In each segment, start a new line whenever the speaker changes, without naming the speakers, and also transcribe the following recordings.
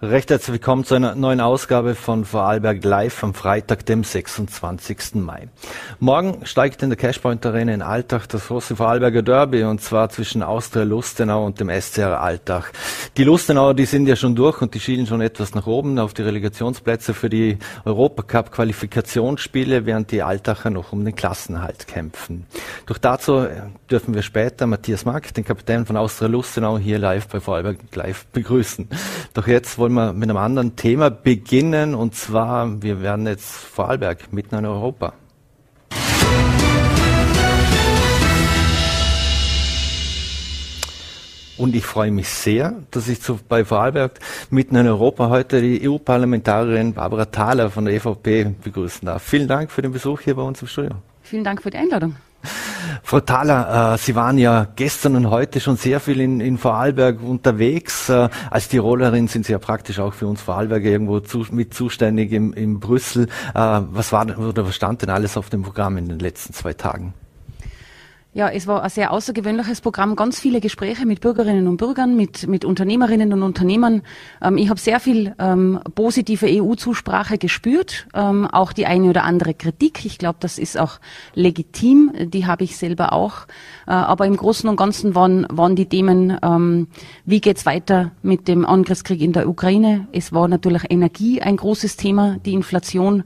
Recht herzlich willkommen zu einer neuen Ausgabe von Vorarlberg Live am Freitag, dem 26. Mai. Morgen steigt in der Cashpoint Arena in Altach das große Vorarlberger Derby und zwar zwischen Austria Lustenau und dem SCR Altach. Die Lustenauer, die sind ja schon durch und die schielen schon etwas nach oben auf die Relegationsplätze für die Europacup Qualifikationsspiele, während die Altacher noch um den Klassenhalt kämpfen. Doch dazu dürfen wir später Matthias Mack, den Kapitän von Austria Lustenau, hier live bei Vorarlberg Live begrüßen. Doch jetzt wollen wir mit einem anderen Thema beginnen und zwar, wir werden jetzt Vorarlberg mitten in Europa. Und ich freue mich sehr, dass ich zu, bei Vorarlberg mitten in Europa heute die EU-Parlamentarierin Barbara Thaler von der EVP begrüßen darf. Vielen Dank für den Besuch hier bei uns im Studio.
Vielen Dank für die Einladung.
Frau Thaler, äh, Sie waren ja gestern und heute schon sehr viel in, in Vorarlberg unterwegs. Äh, als Tirolerin sind Sie ja praktisch auch für uns Vorarlberger irgendwo zu, mit zuständig im, in Brüssel. Äh, was war oder was stand denn alles auf dem Programm in den letzten zwei Tagen?
Ja, es war ein sehr außergewöhnliches Programm, ganz viele Gespräche mit Bürgerinnen und Bürgern, mit, mit Unternehmerinnen und Unternehmern. Ähm, ich habe sehr viel ähm, positive EU-Zusprache gespürt, ähm, auch die eine oder andere Kritik. Ich glaube, das ist auch legitim, die habe ich selber auch. Äh, aber im Großen und Ganzen waren, waren die Themen, ähm, wie geht's weiter mit dem Angriffskrieg in der Ukraine. Es war natürlich Energie ein großes Thema, die Inflation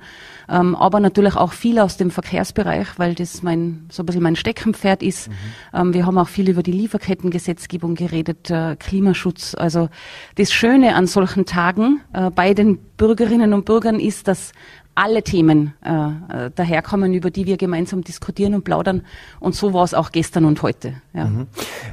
ähm, aber natürlich auch viel aus dem Verkehrsbereich, weil das mein so ein bisschen mein Steckenpferd ist. Mhm. Ähm, wir haben auch viel über die Lieferkettengesetzgebung geredet, äh, Klimaschutz. Also das Schöne an solchen Tagen äh, bei den Bürgerinnen und Bürgern ist, dass alle Themen äh, äh daherkommen, über die wir gemeinsam diskutieren und plaudern. Und so war es auch gestern und heute. Ja. Mhm.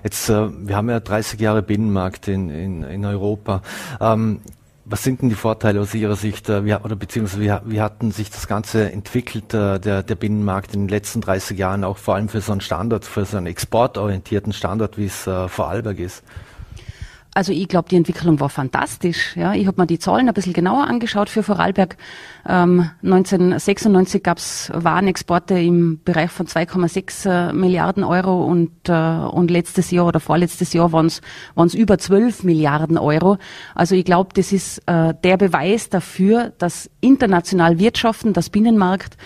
Jetzt, äh, wir haben ja 30 Jahre Binnenmarkt in, in, in Europa. Ähm, was sind denn die Vorteile aus Ihrer Sicht, äh, wie, oder beziehungsweise wie, wie hatten sich das Ganze entwickelt, äh, der, der Binnenmarkt in den letzten 30 Jahren, auch vor allem für so einen Standort, für so einen exportorientierten Standort, wie es äh, Vorarlberg ist?
Also ich glaube, die Entwicklung war fantastisch. Ja, ich habe mir die Zahlen ein bisschen genauer angeschaut für Vorarlberg. Ähm, 1996 gab es Warenexporte im Bereich von 2,6 äh, Milliarden Euro und, äh, und letztes Jahr oder vorletztes Jahr waren es über 12 Milliarden Euro. Also ich glaube, das ist äh, der Beweis dafür, dass international Wirtschaften, das Binnenmarkt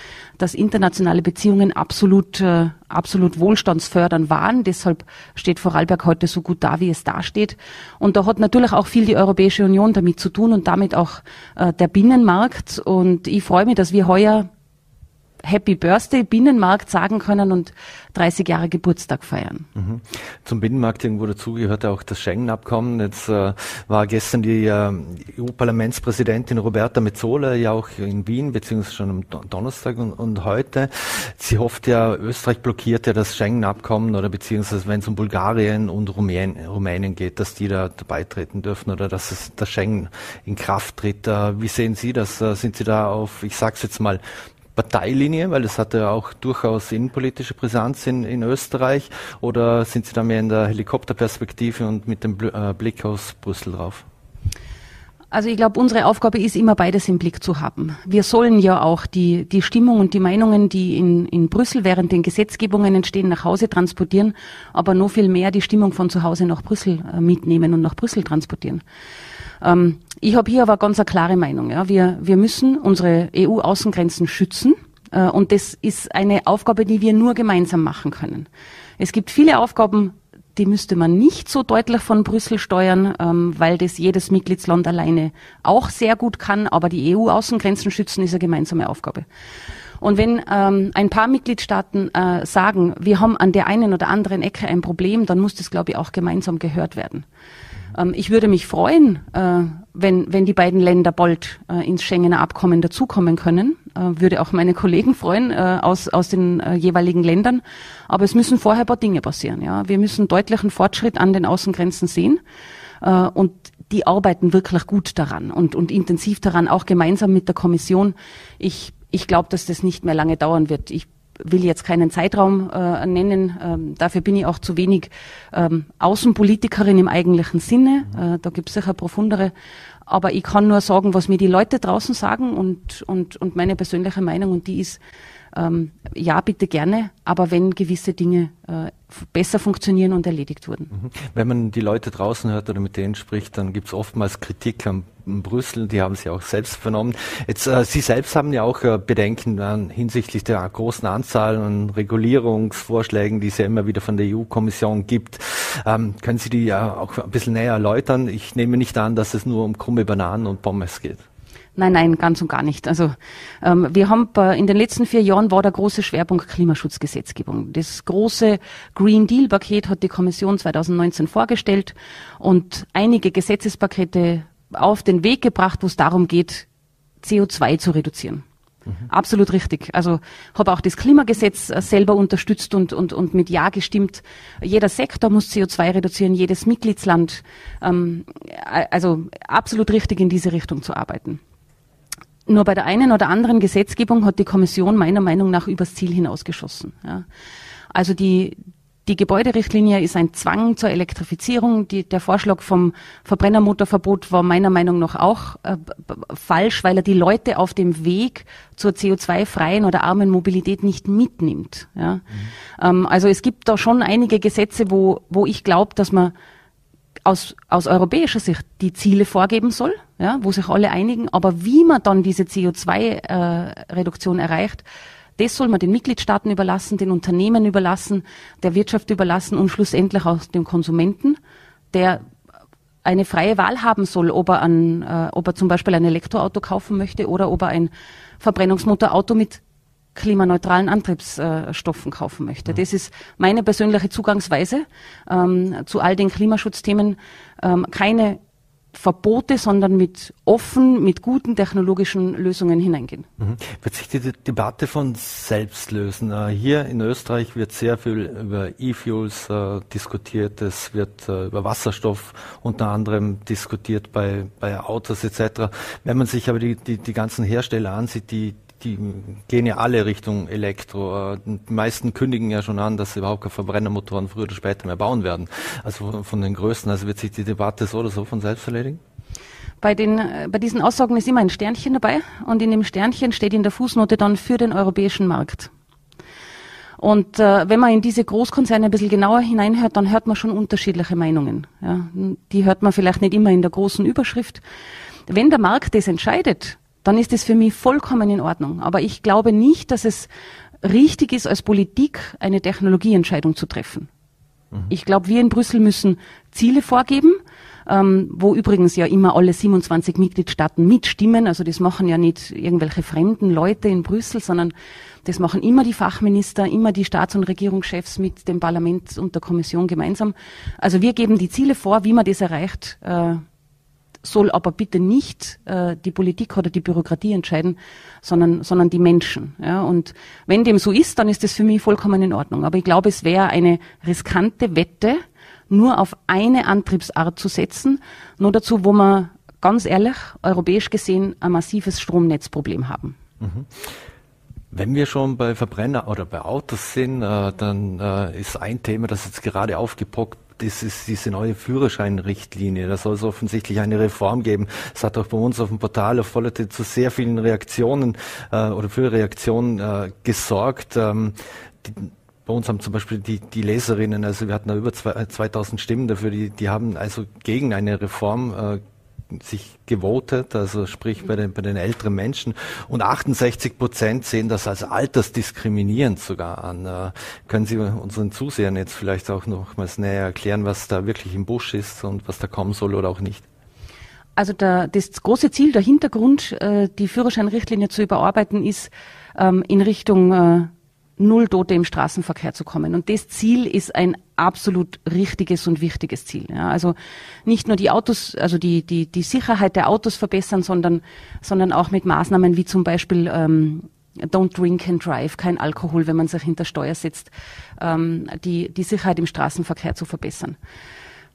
dass internationale Beziehungen absolut, äh, absolut wohlstandsfördernd waren. Deshalb steht Vorarlberg heute so gut da, wie es dasteht. Und da hat natürlich auch viel die Europäische Union damit zu tun und damit auch äh, der Binnenmarkt. Und ich freue mich, dass wir heuer Happy Birthday Binnenmarkt sagen können und 30 Jahre Geburtstag feiern.
Mhm. Zum Binnenmarkt irgendwo dazu gehört auch das Schengen-Abkommen. Jetzt äh, war gestern die äh, EU-Parlamentspräsidentin Roberta Metzola ja auch in Wien, beziehungsweise schon am Donnerstag und, und heute. Sie hofft ja, Österreich blockiert ja das Schengen-Abkommen oder beziehungsweise wenn es um Bulgarien und Rumän Rumänien geht, dass die da beitreten dürfen oder dass es das Schengen in Kraft tritt. Äh, wie sehen Sie das? Äh, sind Sie da auf, ich sage es jetzt mal, Parteilinie, weil es hatte auch durchaus innenpolitische Brisanz in, in Österreich, oder sind Sie da mehr in der Helikopterperspektive und mit dem äh, Blick aus Brüssel drauf?
Also ich glaube, unsere Aufgabe ist immer beides im Blick zu haben. Wir sollen ja auch die, die Stimmung und die Meinungen, die in, in Brüssel während den Gesetzgebungen entstehen, nach Hause transportieren, aber noch viel mehr die Stimmung von zu Hause nach Brüssel äh, mitnehmen und nach Brüssel transportieren. Ähm, ich habe hier aber ganz eine klare Meinung. Ja. Wir, wir müssen unsere EU-Außengrenzen schützen. Äh, und das ist eine Aufgabe, die wir nur gemeinsam machen können. Es gibt viele Aufgaben, die müsste man nicht so deutlich von Brüssel steuern, ähm, weil das jedes Mitgliedsland alleine auch sehr gut kann. Aber die EU-Außengrenzen schützen ist eine gemeinsame Aufgabe. Und wenn ähm, ein paar Mitgliedstaaten äh, sagen, wir haben an der einen oder anderen Ecke ein Problem, dann muss das, glaube ich, auch gemeinsam gehört werden. Ähm, ich würde mich freuen, äh, wenn, wenn die beiden Länder bald äh, ins Schengener Abkommen dazukommen können. Äh, würde auch meine Kollegen freuen äh, aus, aus den äh, jeweiligen Ländern. Aber es müssen vorher ein paar Dinge passieren. Ja? Wir müssen deutlichen Fortschritt an den Außengrenzen sehen. Äh, und die arbeiten wirklich gut daran und, und intensiv daran, auch gemeinsam mit der Kommission. Ich, ich glaube, dass das nicht mehr lange dauern wird. Ich will jetzt keinen Zeitraum äh, nennen. Ähm, dafür bin ich auch zu wenig ähm, Außenpolitikerin im eigentlichen Sinne. Äh, da gibt es sicher profundere. Aber ich kann nur sagen, was mir die Leute draußen sagen und, und, und meine persönliche Meinung und die ist, ähm, ja, bitte gerne, aber wenn gewisse Dinge äh, besser funktionieren und erledigt wurden.
Mhm. Wenn man die Leute draußen hört oder mit denen spricht, dann gibt es oftmals Kritik an Brüssel, die haben Sie auch selbst vernommen. Jetzt, äh, Sie selbst haben ja auch äh, Bedenken äh, hinsichtlich der großen Anzahl an Regulierungsvorschlägen, die es ja immer wieder von der EU-Kommission gibt. Ähm, können Sie die ja auch ein bisschen näher erläutern? Ich nehme nicht an, dass es nur um krumme Bananen und Pommes geht.
Nein, nein, ganz und gar nicht. Also ähm, wir haben äh, in den letzten vier Jahren war der große Schwerpunkt Klimaschutzgesetzgebung. Das große Green Deal Paket hat die Kommission 2019 vorgestellt und einige Gesetzespakete auf den Weg gebracht, wo es darum geht, CO2 zu reduzieren. Mhm. Absolut richtig. Also habe auch das Klimagesetz äh, selber unterstützt und, und, und mit Ja gestimmt. Jeder Sektor muss CO2 reduzieren, jedes Mitgliedsland. Ähm, also absolut richtig in diese Richtung zu arbeiten. Nur bei der einen oder anderen Gesetzgebung hat die Kommission meiner Meinung nach übers Ziel hinausgeschossen. Ja. Also die, die Gebäuderichtlinie ist ein Zwang zur Elektrifizierung. Die, der Vorschlag vom Verbrennermotorverbot war meiner Meinung nach auch äh, falsch, weil er die Leute auf dem Weg zur CO2-freien oder armen Mobilität nicht mitnimmt. Ja. Mhm. Ähm, also es gibt da schon einige Gesetze, wo, wo ich glaube, dass man aus, aus europäischer Sicht die Ziele vorgeben soll, ja, wo sich alle einigen, aber wie man dann diese CO2-Reduktion äh, erreicht, das soll man den Mitgliedstaaten überlassen, den Unternehmen überlassen, der Wirtschaft überlassen und schlussendlich auch dem Konsumenten, der eine freie Wahl haben soll, ob er, an, äh, ob er zum Beispiel ein Elektroauto kaufen möchte oder ob er ein Verbrennungsmotorauto mit klimaneutralen Antriebsstoffen kaufen möchte. Das ist meine persönliche Zugangsweise ähm, zu all den Klimaschutzthemen. Ähm, keine Verbote, sondern mit offen, mit guten technologischen Lösungen hineingehen.
Mhm. Wird sich die Debatte von selbst lösen? Äh, hier in Österreich wird sehr viel über E-Fuels äh, diskutiert, es wird äh, über Wasserstoff unter anderem diskutiert bei, bei Autos etc. Wenn man sich aber die, die, die ganzen Hersteller ansieht, die, die gehen ja alle Richtung Elektro. Die meisten kündigen ja schon an, dass sie überhaupt keine Verbrennermotoren früher oder später mehr bauen werden. Also von den größten. Also wird sich die Debatte so oder so von selbst erledigen?
Bei, den, bei diesen Aussagen ist immer ein Sternchen dabei und in dem Sternchen steht in der Fußnote dann für den europäischen Markt. Und äh, wenn man in diese Großkonzerne ein bisschen genauer hineinhört, dann hört man schon unterschiedliche Meinungen. Ja. Die hört man vielleicht nicht immer in der großen Überschrift. Wenn der Markt das entscheidet, dann ist es für mich vollkommen in Ordnung. Aber ich glaube nicht, dass es richtig ist, als Politik eine Technologieentscheidung zu treffen. Mhm. Ich glaube, wir in Brüssel müssen Ziele vorgeben, ähm, wo übrigens ja immer alle 27 Mitgliedstaaten mitstimmen. Also das machen ja nicht irgendwelche fremden Leute in Brüssel, sondern das machen immer die Fachminister, immer die Staats- und Regierungschefs mit dem Parlament und der Kommission gemeinsam. Also wir geben die Ziele vor, wie man das erreicht. Äh, soll aber bitte nicht äh, die Politik oder die Bürokratie entscheiden, sondern, sondern die Menschen. Ja? Und wenn dem so ist, dann ist das für mich vollkommen in Ordnung. Aber ich glaube, es wäre eine riskante Wette, nur auf eine Antriebsart zu setzen, nur dazu, wo wir ganz ehrlich, europäisch gesehen, ein massives Stromnetzproblem haben. Mhm.
Wenn wir schon bei Verbrenner oder bei Autos sind, äh, dann äh, ist ein Thema, das jetzt gerade aufgepoppt das ist diese neue Führerscheinrichtlinie. Da soll es offensichtlich eine Reform geben. Es hat auch bei uns auf dem Portal auf Vollerte zu sehr vielen Reaktionen äh, oder für Reaktionen äh, gesorgt. Ähm, die, bei uns haben zum Beispiel die, die Leserinnen, also wir hatten da über zwei, 2000 Stimmen dafür, die, die haben also gegen eine Reform äh, sich gewotet, also sprich bei den, bei den älteren Menschen. Und 68 Prozent sehen das als altersdiskriminierend sogar an. Äh, können Sie unseren Zusehern jetzt vielleicht auch nochmals näher erklären, was da wirklich im Busch ist und was da kommen soll oder auch nicht?
Also der, das große Ziel, der Hintergrund, äh, die Führerscheinrichtlinie zu überarbeiten, ist ähm, in Richtung äh, Null Tote im Straßenverkehr zu kommen. Und das Ziel ist ein absolut richtiges und wichtiges Ziel. Ja, also nicht nur die Autos, also die, die, die Sicherheit der Autos verbessern, sondern, sondern auch mit Maßnahmen wie zum Beispiel ähm, Don't drink and drive, kein Alkohol, wenn man sich hinter Steuer setzt, ähm, die, die Sicherheit im Straßenverkehr zu verbessern.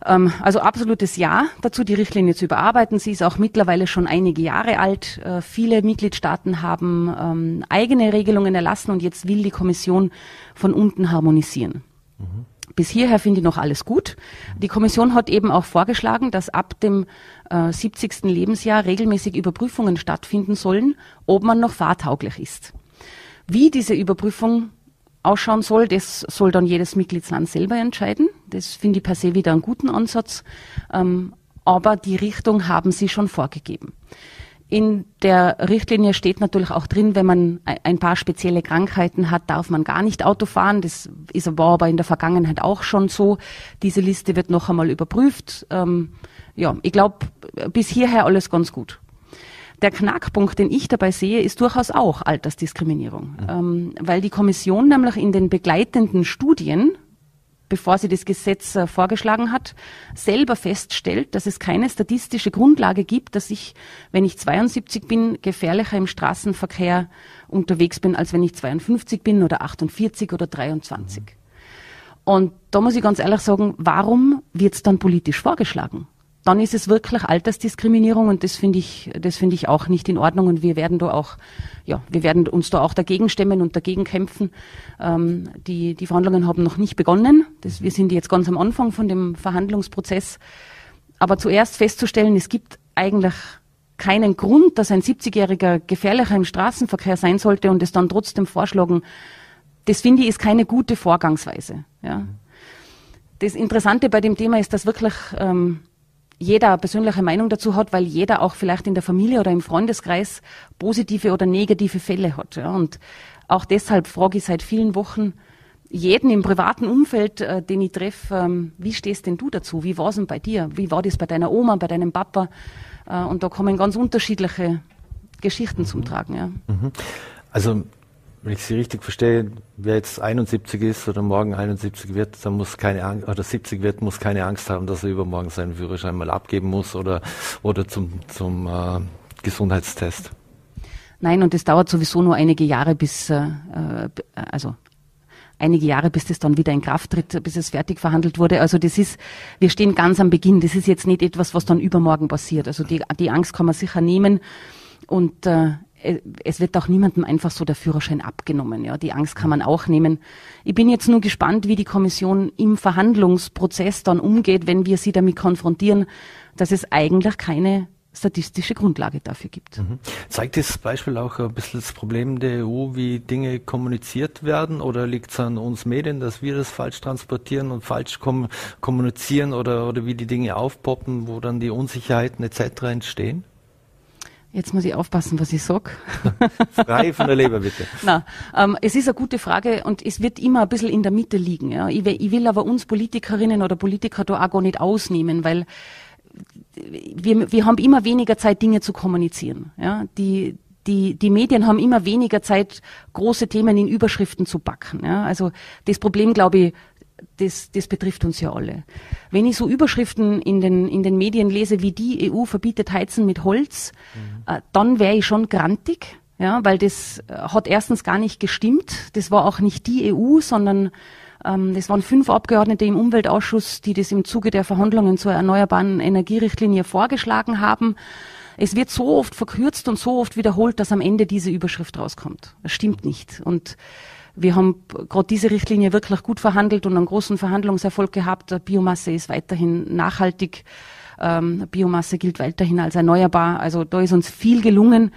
Ähm, also absolutes Ja dazu, die Richtlinie zu überarbeiten. Sie ist auch mittlerweile schon einige Jahre alt. Äh, viele Mitgliedstaaten haben ähm, eigene Regelungen erlassen und jetzt will die Kommission von unten harmonisieren. Mhm. Bis hierher finde ich noch alles gut. Die Kommission hat eben auch vorgeschlagen, dass ab dem äh, 70. Lebensjahr regelmäßig Überprüfungen stattfinden sollen, ob man noch fahrtauglich ist. Wie diese Überprüfung ausschauen soll, das soll dann jedes Mitgliedsland selber entscheiden. Das finde ich per se wieder einen guten Ansatz. Ähm, aber die Richtung haben sie schon vorgegeben. In der Richtlinie steht natürlich auch drin, wenn man ein paar spezielle Krankheiten hat, darf man gar nicht Auto fahren. Das ist, war aber in der Vergangenheit auch schon so. Diese Liste wird noch einmal überprüft. Ähm, ja, ich glaube, bis hierher alles ganz gut. Der Knackpunkt, den ich dabei sehe, ist durchaus auch Altersdiskriminierung, mhm. ähm, weil die Kommission nämlich in den begleitenden Studien bevor sie das Gesetz äh, vorgeschlagen hat, selber feststellt, dass es keine statistische Grundlage gibt, dass ich, wenn ich 72 bin, gefährlicher im Straßenverkehr unterwegs bin, als wenn ich 52 bin oder 48 oder 23. Und da muss ich ganz ehrlich sagen, warum wird es dann politisch vorgeschlagen? Dann ist es wirklich Altersdiskriminierung und das finde ich, das finde ich auch nicht in Ordnung und wir werden da auch, ja, wir werden uns da auch dagegen stemmen und dagegen kämpfen. Ähm, die, die Verhandlungen haben noch nicht begonnen. Das, wir sind jetzt ganz am Anfang von dem Verhandlungsprozess. Aber zuerst festzustellen, es gibt eigentlich keinen Grund, dass ein 70-Jähriger gefährlicher im Straßenverkehr sein sollte und es dann trotzdem vorschlagen, das finde ich ist keine gute Vorgangsweise. Ja. Das Interessante bei dem Thema ist, dass wirklich ähm, jeder persönliche Meinung dazu hat, weil jeder auch vielleicht in der Familie oder im Freundeskreis positive oder negative Fälle hat. Ja. Und auch deshalb frage ich seit vielen Wochen jeden im privaten Umfeld, äh, den ich treffe, ähm, wie stehst denn du dazu? Wie war es denn bei dir? Wie war das bei deiner Oma, bei deinem Papa? Äh, und da kommen ganz unterschiedliche Geschichten zum Tragen. Ja. Mhm.
Also wenn ich Sie richtig verstehe, wer jetzt 71 ist oder morgen 71 wird, dann muss keine Angst, oder 70 wird, muss keine Angst haben, dass er übermorgen seinen Führerschein mal abgeben muss oder, oder zum, zum äh, Gesundheitstest.
Nein, und es dauert sowieso nur einige Jahre bis, äh, äh, also einige Jahre, bis das dann wieder in Kraft tritt, bis es fertig verhandelt wurde. Also das ist, wir stehen ganz am Beginn. Das ist jetzt nicht etwas, was dann übermorgen passiert. Also die, die Angst kann man sicher nehmen. Und äh, es wird auch niemandem einfach so der Führerschein abgenommen. Ja, die Angst kann man auch nehmen. Ich bin jetzt nur gespannt, wie die Kommission im Verhandlungsprozess dann umgeht, wenn wir sie damit konfrontieren, dass es eigentlich keine statistische Grundlage dafür gibt. Mhm.
Zeigt dieses Beispiel auch ein bisschen das Problem der EU, wie Dinge kommuniziert werden? Oder liegt es an uns Medien, dass wir das falsch transportieren und falsch kom kommunizieren oder, oder wie die Dinge aufpoppen, wo dann die Unsicherheiten etc. entstehen?
Jetzt muss ich aufpassen, was ich sag.
Frei von der Leber, bitte.
Na, ähm, es ist eine gute Frage und es wird immer ein bisschen in der Mitte liegen. Ja. Ich, ich will aber uns Politikerinnen oder Politiker da auch gar nicht ausnehmen, weil wir, wir haben immer weniger Zeit, Dinge zu kommunizieren. Ja. Die, die, die Medien haben immer weniger Zeit, große Themen in Überschriften zu backen. Ja. Also das Problem, glaube ich, das, das betrifft uns ja alle. Wenn ich so Überschriften in den, in den Medien lese, wie die EU verbietet Heizen mit Holz, mhm. äh, dann wäre ich schon grantig, ja, weil das äh, hat erstens gar nicht gestimmt. Das war auch nicht die EU, sondern ähm, das waren fünf Abgeordnete im Umweltausschuss, die das im Zuge der Verhandlungen zur erneuerbaren Energierichtlinie vorgeschlagen haben. Es wird so oft verkürzt und so oft wiederholt, dass am Ende diese Überschrift rauskommt. Das stimmt nicht. Und wir haben gerade diese Richtlinie wirklich gut verhandelt und einen großen Verhandlungserfolg gehabt. Biomasse ist weiterhin nachhaltig. Ähm, Biomasse gilt weiterhin als erneuerbar. Also da ist uns viel gelungen.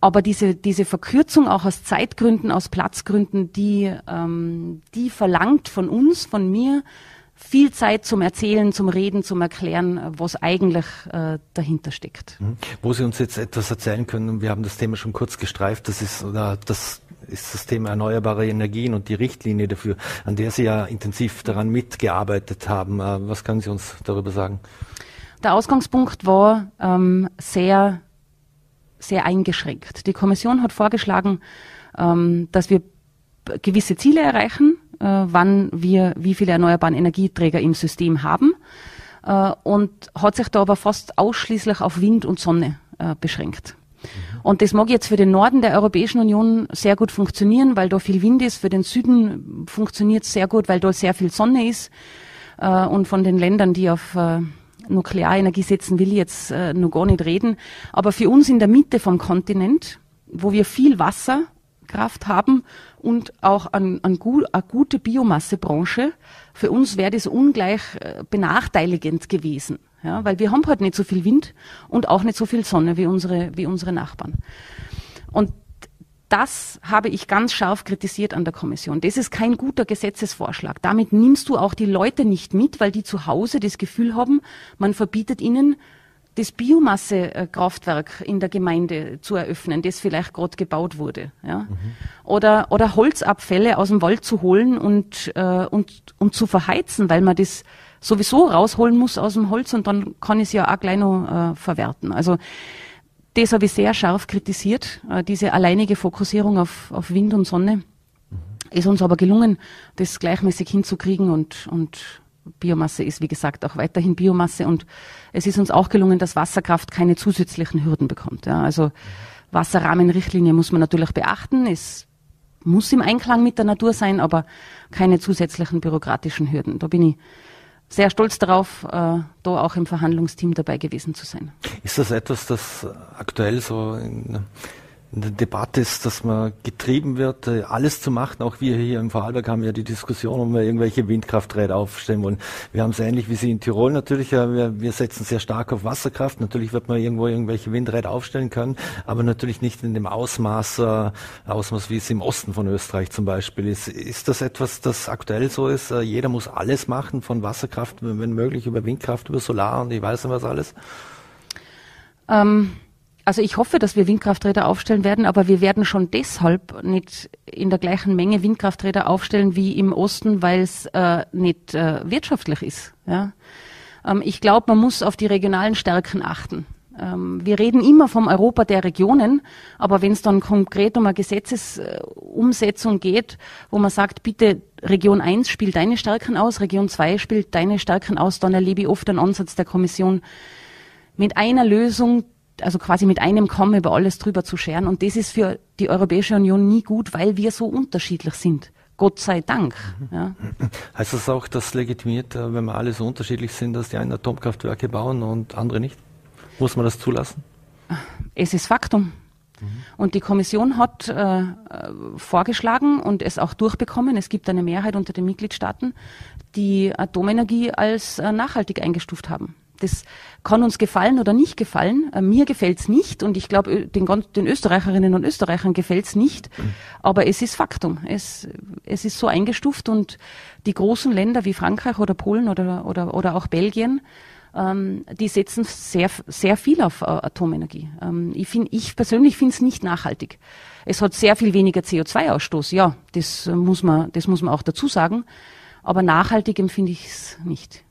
Aber diese, diese Verkürzung auch aus Zeitgründen, aus Platzgründen, die, ähm, die verlangt von uns, von mir, viel Zeit zum Erzählen, zum Reden, zum Erklären, was eigentlich äh, dahinter steckt.
Mhm. Wo Sie uns jetzt etwas erzählen können, wir haben das Thema schon kurz gestreift, das ist oder das ist das Thema erneuerbare Energien und die Richtlinie dafür, an der Sie ja intensiv daran mitgearbeitet haben. Äh, was können Sie uns darüber sagen?
Der Ausgangspunkt war ähm, sehr, sehr eingeschränkt. Die Kommission hat vorgeschlagen, ähm, dass wir gewisse Ziele erreichen, äh, wann wir wie viele erneuerbaren Energieträger im System haben äh, und hat sich da aber fast ausschließlich auf Wind und Sonne äh, beschränkt. Und das mag jetzt für den Norden der Europäischen Union sehr gut funktionieren, weil da viel Wind ist. Für den Süden funktioniert es sehr gut, weil da sehr viel Sonne ist. Äh, und von den Ländern, die auf äh, Nuklearenergie setzen, will ich jetzt äh, noch gar nicht reden. Aber für uns in der Mitte vom Kontinent, wo wir viel Wasserkraft haben und auch an, an gut, eine gute Biomassebranche, für uns wäre das ungleich benachteiligend gewesen. Ja, weil wir haben halt nicht so viel Wind und auch nicht so viel Sonne wie unsere, wie unsere Nachbarn. Und das habe ich ganz scharf kritisiert an der Kommission. Das ist kein guter Gesetzesvorschlag. Damit nimmst du auch die Leute nicht mit, weil die zu Hause das Gefühl haben, man verbietet ihnen das Biomassekraftwerk in der Gemeinde zu eröffnen, das vielleicht gerade gebaut wurde, ja? Mhm. Oder, oder Holzabfälle aus dem Wald zu holen und, äh, und, und zu verheizen, weil man das sowieso rausholen muss aus dem Holz und dann kann ich es ja auch gleich noch äh, verwerten. Also das habe ich sehr scharf kritisiert, äh, diese alleinige Fokussierung auf, auf Wind und Sonne. Mhm. Ist uns aber gelungen, das gleichmäßig hinzukriegen und, und Biomasse ist, wie gesagt, auch weiterhin Biomasse und es ist uns auch gelungen, dass Wasserkraft keine zusätzlichen Hürden bekommt. Ja. Also Wasserrahmenrichtlinie muss man natürlich beachten. Es muss im Einklang mit der Natur sein, aber keine zusätzlichen bürokratischen Hürden. Da bin ich sehr stolz darauf, äh, da auch im Verhandlungsteam dabei gewesen zu sein.
Ist das etwas, das aktuell so in in Debatte ist, dass man getrieben wird, äh, alles zu machen. Auch wir hier im Vorarlberg haben ja die Diskussion, ob wir irgendwelche Windkrafträder aufstellen wollen. Wir haben es ähnlich wie Sie in Tirol natürlich. Wir, wir setzen sehr stark auf Wasserkraft. Natürlich wird man irgendwo irgendwelche Windräder aufstellen können, aber natürlich nicht in dem Ausmaß, äh, Ausmaß wie es im Osten von Österreich zum Beispiel ist. Ist das etwas, das aktuell so ist? Äh, jeder muss alles machen, von Wasserkraft, wenn möglich, über Windkraft, über Solar und ich weiß nicht was alles?
Ähm also ich hoffe, dass wir Windkrafträder aufstellen werden, aber wir werden schon deshalb nicht in der gleichen Menge Windkrafträder aufstellen wie im Osten, weil es äh, nicht äh, wirtschaftlich ist. Ja? Ähm, ich glaube, man muss auf die regionalen Stärken achten. Ähm, wir reden immer vom Europa der Regionen, aber wenn es dann konkret um eine Gesetzesumsetzung geht, wo man sagt, bitte Region 1 spielt deine Stärken aus, Region 2 spielt deine Stärken aus, dann erlebe ich oft einen Ansatz der Kommission mit einer Lösung, also quasi mit einem Kommen über alles drüber zu scheren. Und das ist für die Europäische Union nie gut, weil wir so unterschiedlich sind. Gott sei Dank.
Mhm. Ja. Heißt das auch, dass legitimiert, äh, wenn wir alle so unterschiedlich sind, dass die einen Atomkraftwerke bauen und andere nicht? Muss man das zulassen?
Es ist Faktum. Mhm. Und die Kommission hat äh, vorgeschlagen und es auch durchbekommen, es gibt eine Mehrheit unter den Mitgliedstaaten, die Atomenergie als äh, nachhaltig eingestuft haben. Das kann uns gefallen oder nicht gefallen. Äh, mir gefällt's nicht und ich glaube, den, den, Österreicherinnen und Österreichern gefällt's nicht. Aber es ist Faktum. Es, es ist so eingestuft und die großen Länder wie Frankreich oder Polen oder, oder, oder auch Belgien, ähm, die setzen sehr, sehr viel auf äh, Atomenergie. Ähm, ich, find, ich persönlich finde es nicht nachhaltig. Es hat sehr viel weniger CO2-Ausstoß. Ja, das muss man, das muss man auch dazu sagen. Aber nachhaltig empfinde ich es nicht.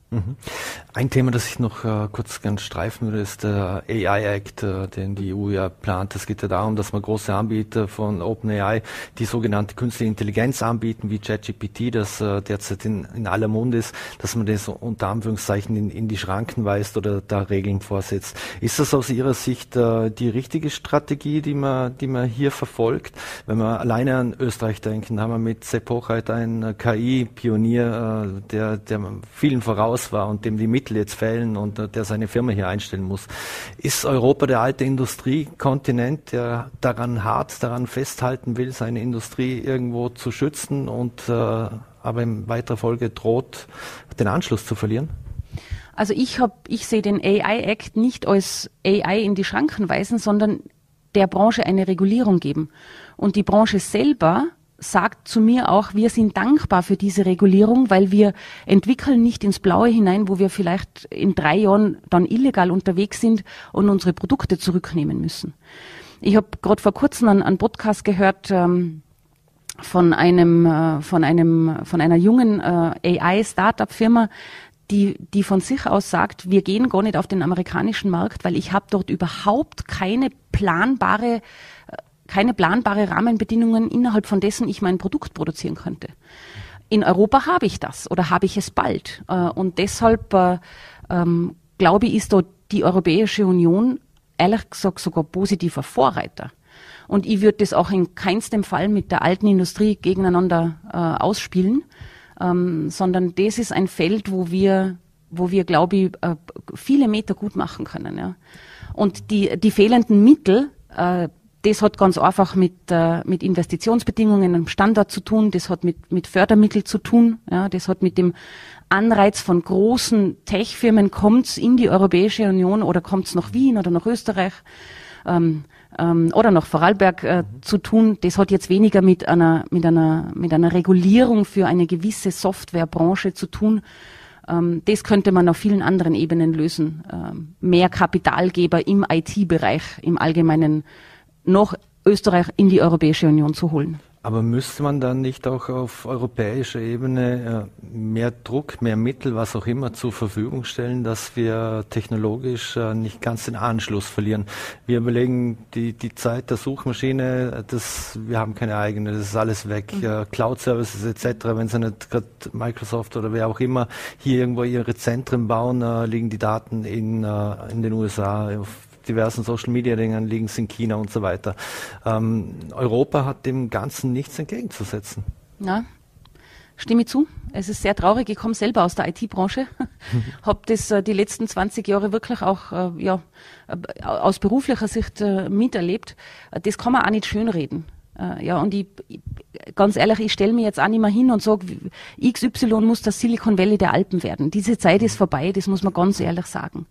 Ein Thema, das ich noch äh, kurz ganz streifen würde, ist der AI Act, äh, den die EU ja plant. Es geht ja darum, dass man große Anbieter von OpenAI die sogenannte künstliche Intelligenz anbieten, wie ChatGPT, das äh, derzeit in, in aller Munde ist, dass man das unter Anführungszeichen in, in die Schranken weist oder da Regeln vorsetzt. Ist das aus Ihrer Sicht äh, die richtige Strategie, die man, die man hier verfolgt? Wenn wir alleine an Österreich denken, haben wir mit Sepp Hochheit einen KI-Pionier, äh, der, der vielen voraus raus war und dem die Mittel jetzt fehlen und der seine Firma hier einstellen muss. Ist Europa der alte Industriekontinent, der daran hart daran festhalten will, seine Industrie irgendwo zu schützen und äh, aber in weiterer Folge droht, den Anschluss zu verlieren?
Also ich habe, ich sehe den AI Act nicht als AI in die Schranken weisen, sondern der Branche eine Regulierung geben. Und die Branche selber sagt zu mir auch, wir sind dankbar für diese Regulierung, weil wir entwickeln nicht ins Blaue hinein, wo wir vielleicht in drei Jahren dann illegal unterwegs sind und unsere Produkte zurücknehmen müssen. Ich habe gerade vor kurzem einen, einen Podcast gehört ähm, von einem äh, von einem von einer jungen äh, AI-Startup-Firma, die, die von sich aus sagt, wir gehen gar nicht auf den amerikanischen Markt, weil ich habe dort überhaupt keine planbare keine planbare Rahmenbedingungen, innerhalb von dessen ich mein Produkt produzieren könnte. In Europa habe ich das oder habe ich es bald. Äh, und deshalb äh, ähm, glaube ich, ist dort die Europäische Union ehrlich gesagt sogar positiver Vorreiter. Und ich würde das auch in keinstem Fall mit der alten Industrie gegeneinander äh, ausspielen, ähm, sondern das ist ein Feld, wo wir, wo wir, glaube ich, viele Meter gut machen können. Und die, die fehlenden Mittel, das hat ganz einfach mit, äh, mit Investitionsbedingungen am Standort zu tun, das hat mit, mit Fördermitteln zu tun, ja, das hat mit dem Anreiz von großen Tech-Firmen, kommt's in die Europäische Union oder kommt's nach Wien oder nach Österreich. Ähm, ähm, oder nach Vorarlberg äh, mhm. zu tun. Das hat jetzt weniger mit einer, mit einer, mit einer Regulierung für eine gewisse Softwarebranche zu tun. Ähm, das könnte man auf vielen anderen Ebenen lösen. Ähm, mehr Kapitalgeber im IT-Bereich im Allgemeinen noch Österreich in die Europäische Union zu holen.
Aber müsste man dann nicht auch auf europäischer Ebene äh, mehr Druck, mehr Mittel, was auch immer zur Verfügung stellen, dass wir technologisch äh, nicht ganz den Anschluss verlieren? Wir überlegen die, die Zeit der Suchmaschine, das, wir haben keine eigene, das ist alles weg. Mhm. Cloud-Services etc., wenn sie nicht gerade Microsoft oder wer auch immer hier irgendwo ihre Zentren bauen, äh, liegen die Daten in, in den USA, auf diversen Social Media Dingen liegen es in China und so weiter. Ähm, Europa hat dem Ganzen nichts entgegenzusetzen.
Ja, stimme zu. Es ist sehr traurig. Ich komme selber aus der IT-Branche, habe das äh, die letzten 20 Jahre wirklich auch äh, ja, äh, aus beruflicher Sicht äh, miterlebt. Das kann man auch nicht schönreden. Äh, ja, und ich, ganz ehrlich, ich stelle mir jetzt auch nicht mehr hin und sage, XY muss das Silicon Valley der Alpen werden. Diese Zeit ist vorbei, das muss man ganz ehrlich sagen.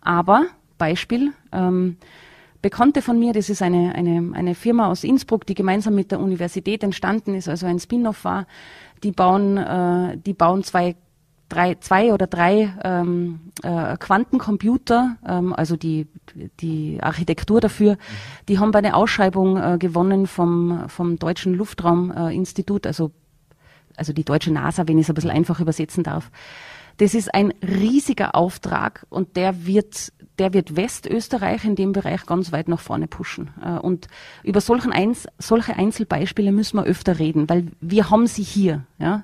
Aber Beispiel. Ähm, Bekannte von mir, das ist eine, eine, eine Firma aus Innsbruck, die gemeinsam mit der Universität entstanden ist, also ein Spin-off war, die bauen, äh, die bauen zwei, drei, zwei oder drei ähm, äh, Quantencomputer, ähm, also die, die Architektur dafür, die haben bei einer Ausschreibung äh, gewonnen vom, vom Deutschen Luftrauminstitut, also, also die deutsche NASA, wenn ich es ein bisschen einfach übersetzen darf. Das ist ein riesiger Auftrag und der wird, der wird Westösterreich in dem Bereich ganz weit nach vorne pushen. Äh, und über solchen Einz solche Einzelbeispiele müssen wir öfter reden, weil wir haben sie hier, ja. Mhm.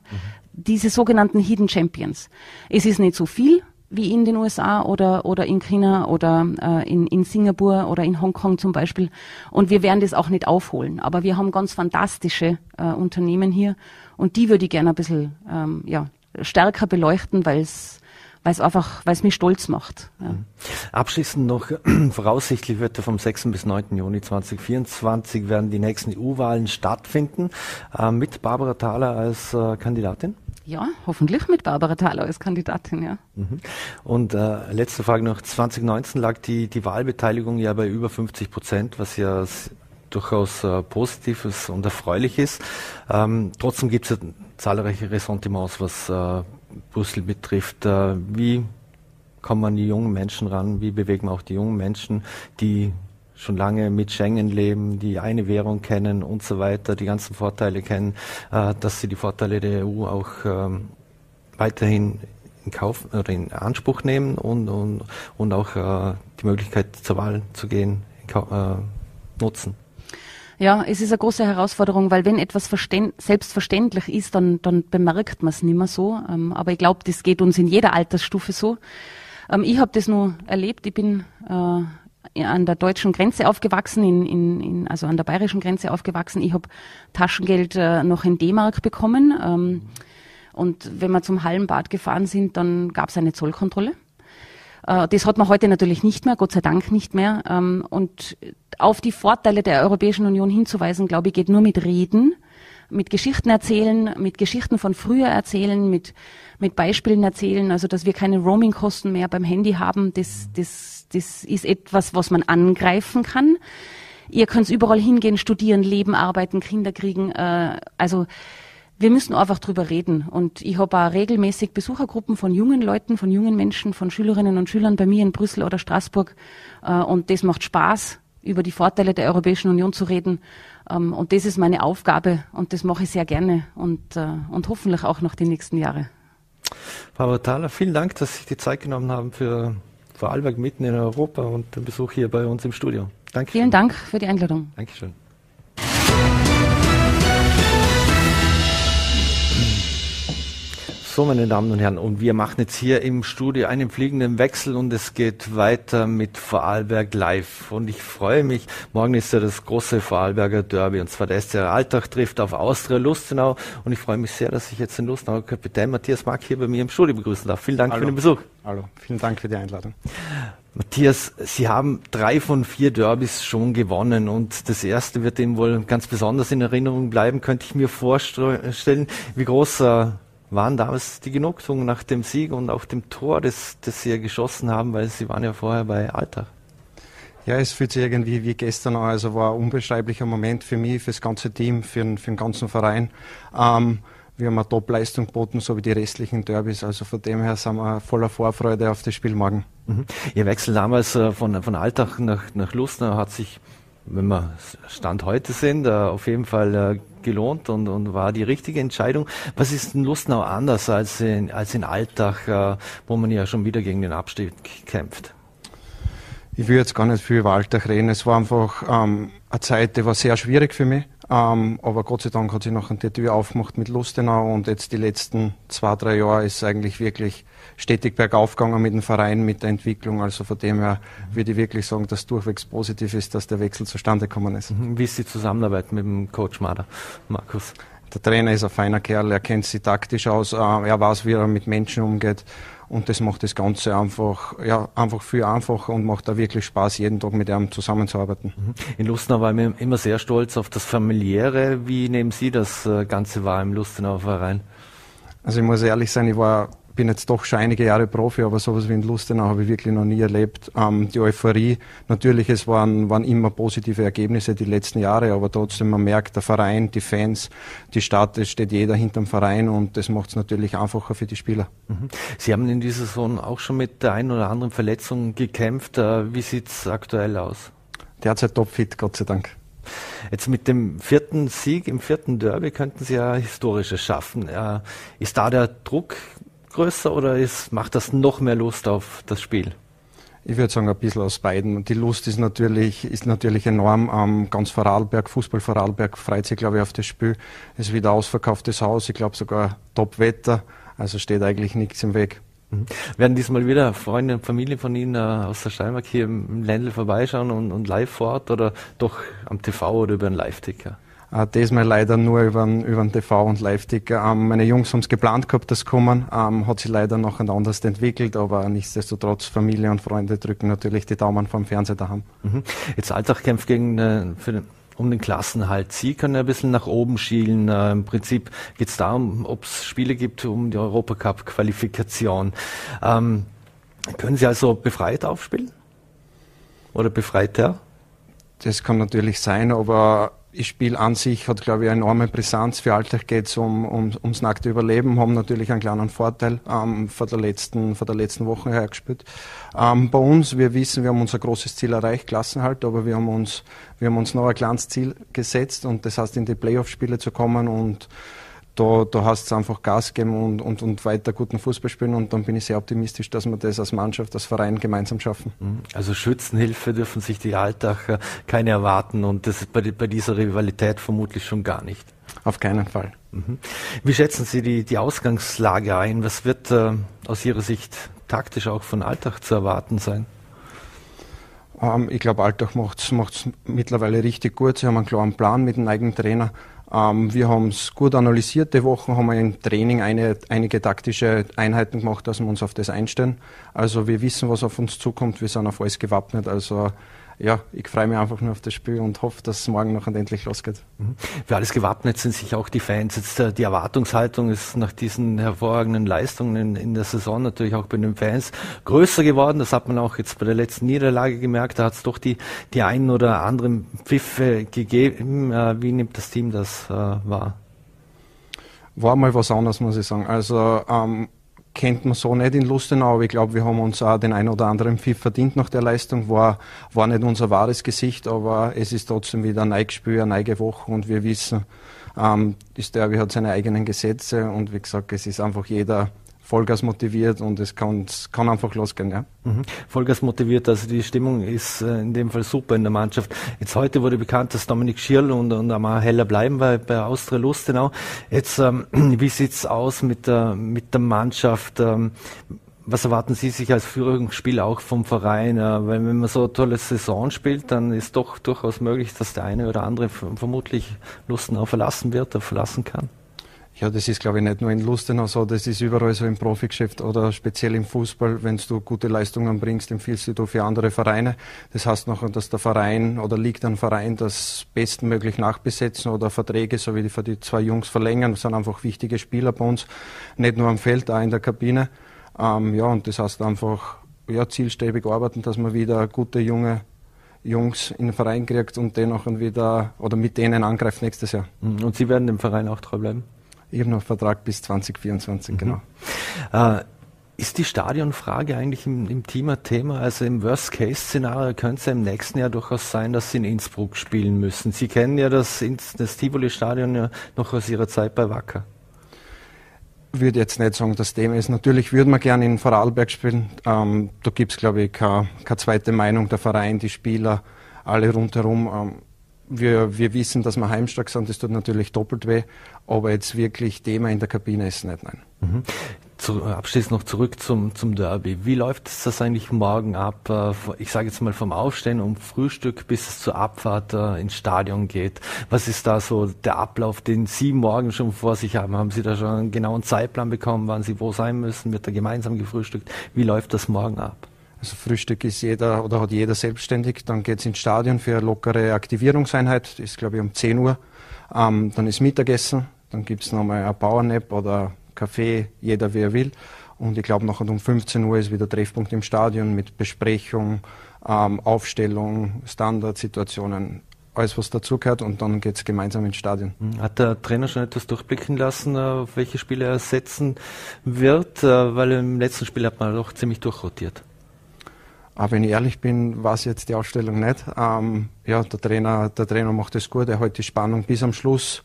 Diese sogenannten Hidden Champions. Es ist nicht so viel, wie in den USA oder, oder in China oder äh, in, in Singapur oder in Hongkong zum Beispiel. Und wir werden das auch nicht aufholen. Aber wir haben ganz fantastische äh, Unternehmen hier und die würde ich gerne ein bisschen ähm, ja, stärker beleuchten, weil es weil es einfach, weil es mich stolz macht. Ja. Mhm.
Abschließend noch, voraussichtlich wird vom 6. bis 9. Juni 2024 werden die nächsten EU-Wahlen stattfinden, äh, mit Barbara Thaler als äh, Kandidatin.
Ja, hoffentlich mit Barbara Thaler als Kandidatin, ja.
Mhm. Und äh, letzte Frage noch, 2019 lag die, die Wahlbeteiligung ja bei über 50 Prozent, was ja durchaus äh, Positives und erfreulich ist. Ähm, trotzdem gibt es ja zahlreiche Ressentiments, was äh, Brüssel betrifft. Äh, wie kommt man die jungen Menschen ran? Wie bewegen wir auch die jungen Menschen, die schon lange mit Schengen leben, die eine Währung kennen und so weiter, die ganzen Vorteile kennen, äh, dass sie die Vorteile der EU auch ähm, weiterhin in Kauf oder in Anspruch nehmen und, und, und auch äh, die Möglichkeit zur Wahl zu gehen äh, nutzen.
Ja, es ist eine große Herausforderung, weil wenn etwas selbstverständlich ist, dann, dann bemerkt man es nicht mehr so. Ähm, aber ich glaube, das geht uns in jeder Altersstufe so. Ähm, ich habe das nur erlebt. Ich bin äh, an der deutschen Grenze aufgewachsen, in, in, in, also an der bayerischen Grenze aufgewachsen. Ich habe Taschengeld äh, noch in D-Mark bekommen. Ähm, und wenn wir zum Hallenbad gefahren sind, dann gab es eine Zollkontrolle. Äh, das hat man heute natürlich nicht mehr, Gott sei Dank nicht mehr. Ähm, und auf die Vorteile der Europäischen Union hinzuweisen, glaube ich, geht nur mit Reden, mit Geschichten erzählen, mit Geschichten von früher erzählen, mit, mit Beispielen erzählen, also dass wir keine Roaming-Kosten mehr beim Handy haben, das, das, das ist etwas, was man angreifen kann. Ihr könnt überall hingehen, studieren, leben, arbeiten, Kinder kriegen. Äh, also wir müssen einfach drüber reden. Und ich habe auch regelmäßig Besuchergruppen von jungen Leuten, von jungen Menschen, von Schülerinnen und Schülern bei mir in Brüssel oder Straßburg. Äh, und das macht Spaß, über die Vorteile der Europäischen Union zu reden. Ähm, und das ist meine Aufgabe und das mache ich sehr gerne und, äh, und hoffentlich auch noch die nächsten Jahre.
Frau Thaler, vielen Dank, dass Sie die Zeit genommen haben für Vorarlberg mitten in Europa und den Besuch hier bei uns im Studio.
Danke. Vielen Dank für die Einladung.
Dankeschön. So, meine Damen und Herren, und wir machen jetzt hier im Studio einen fliegenden Wechsel und es geht weiter mit Vorarlberg Live. Und ich freue mich, morgen ist ja das große Vorarlberger Derby und zwar der SC Alltag trifft auf Austria Lustenau und ich freue mich sehr, dass ich jetzt den Lustenauer Kapitän Matthias Mack hier bei mir im Studio begrüßen darf. Vielen Dank Hallo. für den Besuch.
Hallo, vielen Dank für die Einladung.
Matthias, Sie haben drei von vier Derbys schon gewonnen und das erste wird Ihnen wohl ganz besonders in Erinnerung bleiben, könnte ich mir vorstellen. Wie groß äh, waren damals die Genugtuung nach dem Sieg und auch dem Tor, das, das Sie ja geschossen haben, weil Sie waren ja vorher bei Alltag.
Ja, es fühlt sich irgendwie wie gestern an. Also war ein unbeschreiblicher Moment für mich, für das ganze Team, für, den, für den ganzen Verein. Ähm, wir haben eine Top-Leistung geboten, so wie die restlichen Derbys. Also von dem her sind wir voller Vorfreude auf das Spiel morgen.
Mhm. Ihr Wechsel damals äh, von, von Alltag nach, nach Lustner hat sich, wenn wir Stand heute sind, äh, auf jeden Fall äh, gelohnt und, und war die richtige Entscheidung. Was ist in Lustnau anders als in, als in Alltag, wo man ja schon wieder gegen den Abstieg kämpft?
Ich will jetzt gar nicht viel über Alltag reden. Es war einfach ähm, eine Zeit, die war sehr schwierig für mich. Ähm, aber Gott sei Dank hat sich nachher die Tür aufgemacht mit Lustenau und jetzt die letzten zwei, drei Jahre ist eigentlich wirklich stetig bergauf gegangen mit dem Verein, mit der Entwicklung. Also von dem her würde ich wirklich sagen, dass durchwegs positiv ist, dass der Wechsel zustande gekommen ist.
Mhm. Wie ist die Zusammenarbeit mit dem Coach Mader, Markus?
Der Trainer ist ein feiner Kerl, er kennt sich taktisch aus, äh, er weiß, wie er mit Menschen umgeht und das macht das Ganze einfach, ja, einfach viel einfacher und macht da wirklich Spaß, jeden Tag mit ihm zusammenzuarbeiten.
Mhm. In Lustenau war ich immer sehr stolz auf das Familiäre. Wie nehmen Sie das äh, Ganze wahr im Lustenauer Verein?
Also ich muss ehrlich sein, ich war bin jetzt doch schon einige Jahre Profi, aber sowas wie in Lustenau habe ich wirklich noch nie erlebt. Ähm, die Euphorie, natürlich, es waren, waren immer positive Ergebnisse die letzten Jahre, aber trotzdem, man merkt, der Verein, die Fans, die Stadt, es steht jeder hinterm Verein und das macht es natürlich einfacher für die Spieler.
Mhm. Sie haben in dieser Saison auch schon mit der einen oder anderen Verletzung gekämpft. Äh, wie sieht es aktuell aus?
Derzeit topfit, Gott sei Dank.
Jetzt mit dem vierten Sieg im vierten Derby könnten Sie ja Historisches schaffen. Äh, ist da der Druck größer oder ist, macht das noch mehr Lust auf das Spiel?
Ich würde sagen, ein bisschen aus beiden. Die Lust ist natürlich, ist natürlich enorm. Ähm, ganz Vorarlberg, Fußball Vorarlberg freut sich, glaube ich, auf das Spiel. Es ist wieder ausverkauftes Haus. Ich glaube sogar Top-Wetter. Also steht eigentlich nichts im Weg.
Mhm. Werden diesmal wieder Freunde und Familie von Ihnen äh, aus der Steiermark hier im Ländle vorbeischauen und, und live vor Ort oder doch am TV oder über einen Live-Ticker?
Äh, diesmal leider nur über den, TV und Live-Ticker. Ähm, meine Jungs haben es geplant gehabt, das kommen. Ähm, hat sich leider noch anders entwickelt, aber nichtsdestotrotz Familie und Freunde drücken natürlich die Daumen vom Fernseher daheim.
Mhm. Jetzt Alltag kämpft gegen äh, für den um den Klassenhalt. Sie können ein bisschen nach oben schielen. Äh, Im Prinzip geht es darum, ob es Spiele gibt um die Europacup-Qualifikation. Ähm, können Sie also befreit aufspielen? Oder befreiter?
Das kann natürlich sein, aber das Spiel an sich hat, glaube ich, eine enorme Brisanz. Für Alltag geht es um, um, ums nackte Überleben, haben natürlich einen kleinen Vorteil ähm, von, der letzten, von der letzten Woche her gespielt. Ähm, bei uns, wir wissen, wir haben unser großes Ziel erreicht, Klassenhalt, aber wir haben uns, wir haben uns noch ein kleines Ziel gesetzt und das heißt, in die Playoff-Spiele zu kommen und da, da hast du einfach Gas geben und, und, und weiter guten Fußball spielen und dann bin ich sehr optimistisch, dass wir das als Mannschaft, als Verein gemeinsam schaffen.
Mhm. Also Schützenhilfe dürfen sich die Alltacher keine erwarten und das ist bei, bei dieser Rivalität vermutlich schon gar nicht.
Auf keinen Fall.
Mhm. Wie schätzen Sie die, die Ausgangslage ein? Was wird äh, aus Ihrer Sicht taktisch auch von Alltag zu erwarten sein?
Ähm, ich glaube, Alltag macht es mittlerweile richtig gut. Sie haben einen klaren Plan mit dem eigenen Trainer. Ähm, wir haben es gut analysiert. Die Woche haben wir im Training eine, einige taktische Einheiten gemacht, dass wir uns auf das einstellen. Also wir wissen, was auf uns zukommt. Wir sind auf alles gewappnet. Also ja, ich freue mich einfach nur auf das Spiel und hoffe, dass es morgen noch endlich losgeht.
Mhm. Für alles gewappnet sind sich auch die Fans. Jetzt äh, die Erwartungshaltung ist nach diesen hervorragenden Leistungen in, in, der Saison natürlich auch bei den Fans größer geworden. Das hat man auch jetzt bei der letzten Niederlage gemerkt. Da hat es doch die, die einen oder anderen Pfiffe gegeben. Äh, wie nimmt das Team das äh, wahr?
War mal was anderes, muss ich sagen. Also ähm, kennt man so nicht in Lustenau, ich glaube, wir haben uns auch den ein oder anderen Pfiff verdient nach der Leistung. War, war nicht unser wahres Gesicht, aber es ist trotzdem wieder ein Neugespiel, eine neue Woche und wir wissen, ähm, das Derby hat seine eigenen Gesetze und wie gesagt, es ist einfach jeder Vollgas motiviert und es kann, es kann einfach losgehen. Ja.
Mhm. Vollgas motiviert, also die Stimmung ist äh, in dem Fall super in der Mannschaft. Jetzt heute wurde bekannt, dass Dominik Schirl und, und Amar Heller bleiben bei, bei Austria Lustenau. Jetzt, ähm, wie sieht's aus mit der, mit der Mannschaft? Ähm, was erwarten Sie sich als Führungsspieler auch vom Verein? Äh, weil wenn man so eine tolle Saison spielt, dann ist doch durchaus möglich, dass der eine oder andere vermutlich Lustenau verlassen wird oder verlassen kann.
Ja, das ist, glaube ich, nicht nur in Lustenau so, das ist überall so im Profigeschäft oder speziell im Fußball. Wenn du gute Leistungen bringst, empfiehlst du für andere Vereine. Das heißt noch, dass der Verein oder liegt ein Verein das bestmöglich nachbesetzen oder Verträge, so wie die die zwei Jungs verlängern. Das sind einfach wichtige Spieler bei uns, nicht nur am Feld, auch in der Kabine. Ähm, ja, und das heißt einfach, ja, zielstrebig arbeiten, dass wir wieder gute junge Jungs in den Verein kriegt und den auch wieder oder mit denen angreift nächstes Jahr.
Und Sie werden dem Verein auch treu bleiben?
Ich habe noch einen Vertrag bis 2024, mhm. genau.
Äh, ist die Stadionfrage eigentlich im, im ein Thema? Also im Worst-Case-Szenario könnte es ja im nächsten Jahr durchaus sein, dass Sie in Innsbruck spielen müssen. Sie kennen ja das, das Tivoli-Stadion ja noch aus Ihrer Zeit bei Wacker
würde jetzt nicht sagen, das Thema ist. Natürlich würden wir gerne in Vorarlberg spielen. Ähm, da gibt es, glaube ich, keine, keine, zweite Meinung. Der Verein, die Spieler, alle rundherum. Ähm, wir, wir wissen, dass wir heimstark sind. Das tut natürlich doppelt weh. Aber jetzt wirklich Thema in der Kabine ist nicht, nein. Mhm
zu, äh, abschließend noch zurück zum, zum Derby. Wie läuft das eigentlich morgen ab? Äh, ich sage jetzt mal vom Aufstehen um Frühstück bis es zur Abfahrt äh, ins Stadion geht. Was ist da so der Ablauf, den Sie morgen schon vor sich haben? Haben Sie da schon einen genauen Zeitplan bekommen, wann Sie wo sein müssen? Wird da gemeinsam gefrühstückt? Wie läuft das morgen ab?
Also Frühstück ist jeder oder hat jeder selbstständig. Dann geht es ins Stadion für eine lockere Aktivierungseinheit. Das ist glaube ich um 10 Uhr. Ähm, dann ist Mittagessen. Dann gibt es nochmal ein Powernap oder Kaffee, jeder wie er will. Und ich glaube, nachher um 15 Uhr ist wieder Treffpunkt im Stadion mit Besprechung, ähm, Aufstellung, Standardsituationen, alles was dazugehört und dann geht es gemeinsam ins Stadion.
Hm, hat der Trainer schon etwas durchblicken lassen, auf welche Spiele er setzen wird? Äh, weil im letzten Spiel hat man doch ziemlich durchrotiert.
Aber wenn ich ehrlich bin, war es jetzt die Aufstellung nicht. Ähm, ja, der Trainer, der Trainer macht es gut, er hält die Spannung bis am Schluss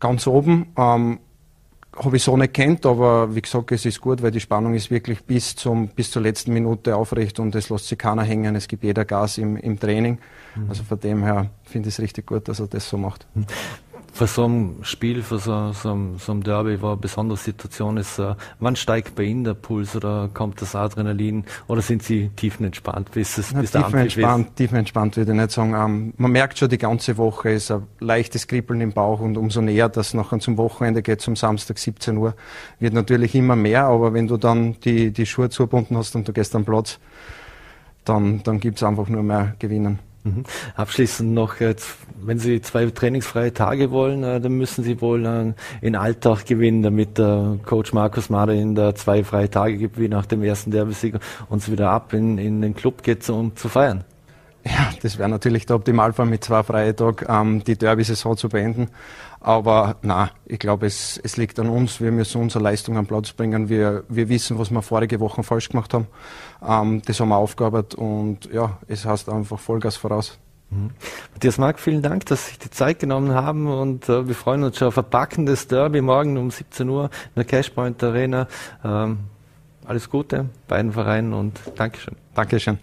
ganz oben. Ähm, habe ich so nicht kennt, aber wie gesagt, es ist gut, weil die Spannung ist wirklich bis zum bis zur letzten Minute aufrecht und es lässt sich keiner hängen. Es gibt jeder Gas im, im Training. Mhm. Also von dem her finde ich es richtig gut, dass er das so macht.
Für so ein Spiel, für so, so, so ein Derby, war eine besondere Situation ist, äh, wann steigt bei Ihnen der Puls oder kommt das Adrenalin oder sind Sie tiefenentspannt bis es
bis der tiefenentspannt, tiefenentspannt würde ich nicht sagen. Ähm, man merkt schon die ganze Woche ist ein leichtes Kribbeln im Bauch und umso näher das nachher zum Wochenende geht, zum Samstag 17 Uhr, wird natürlich immer mehr, aber wenn du dann die, die Schuhe zugebunden hast und du gehst am Platz, dann, dann gibt es einfach nur mehr Gewinnen.
Mhm. Abschließend noch, wenn Sie zwei trainingsfreie Tage wollen, äh, dann müssen Sie wohl äh, in Alltag gewinnen, damit der Coach Markus Mader Ihnen da zwei freie Tage gibt, wie nach dem ersten Derby-Sieg und es wieder ab in, in den Club geht, um zu feiern.
Ja, das wäre natürlich der Optimalfall mit zwei freien Tagen ähm, die Derby-Saison zu beenden. Aber na, ich glaube, es, es liegt an uns. Wir müssen unsere Leistung am Platz bringen. Wir, wir wissen, was wir vorige Woche falsch gemacht haben. Ähm, das haben wir aufgearbeitet und ja, es heißt einfach Vollgas voraus.
Mhm. Matthias Mark, vielen Dank, dass Sie sich die Zeit genommen haben und äh, wir freuen uns schon auf ein packendes Derby morgen um 17 Uhr in der Cashpoint Arena. Ähm, alles Gute beiden Vereinen und Dankeschön.
Dankeschön.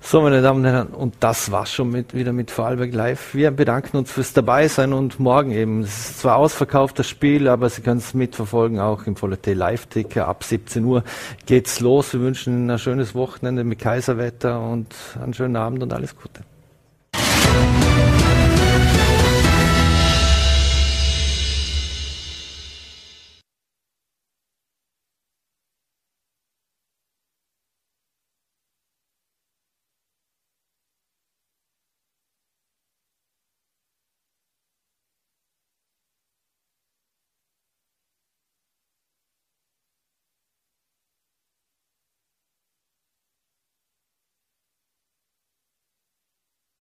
So, meine Damen und Herren, und das war's schon mit, wieder mit Vorarlberg Live. Wir bedanken uns fürs Dabeisein und morgen eben. Es ist zwar ausverkauft, das Spiel, aber Sie können es mitverfolgen, auch im Vollete Live-Ticker. Ab 17 Uhr geht's los. Wir wünschen Ihnen ein schönes Wochenende mit Kaiserwetter und einen schönen Abend und alles Gute.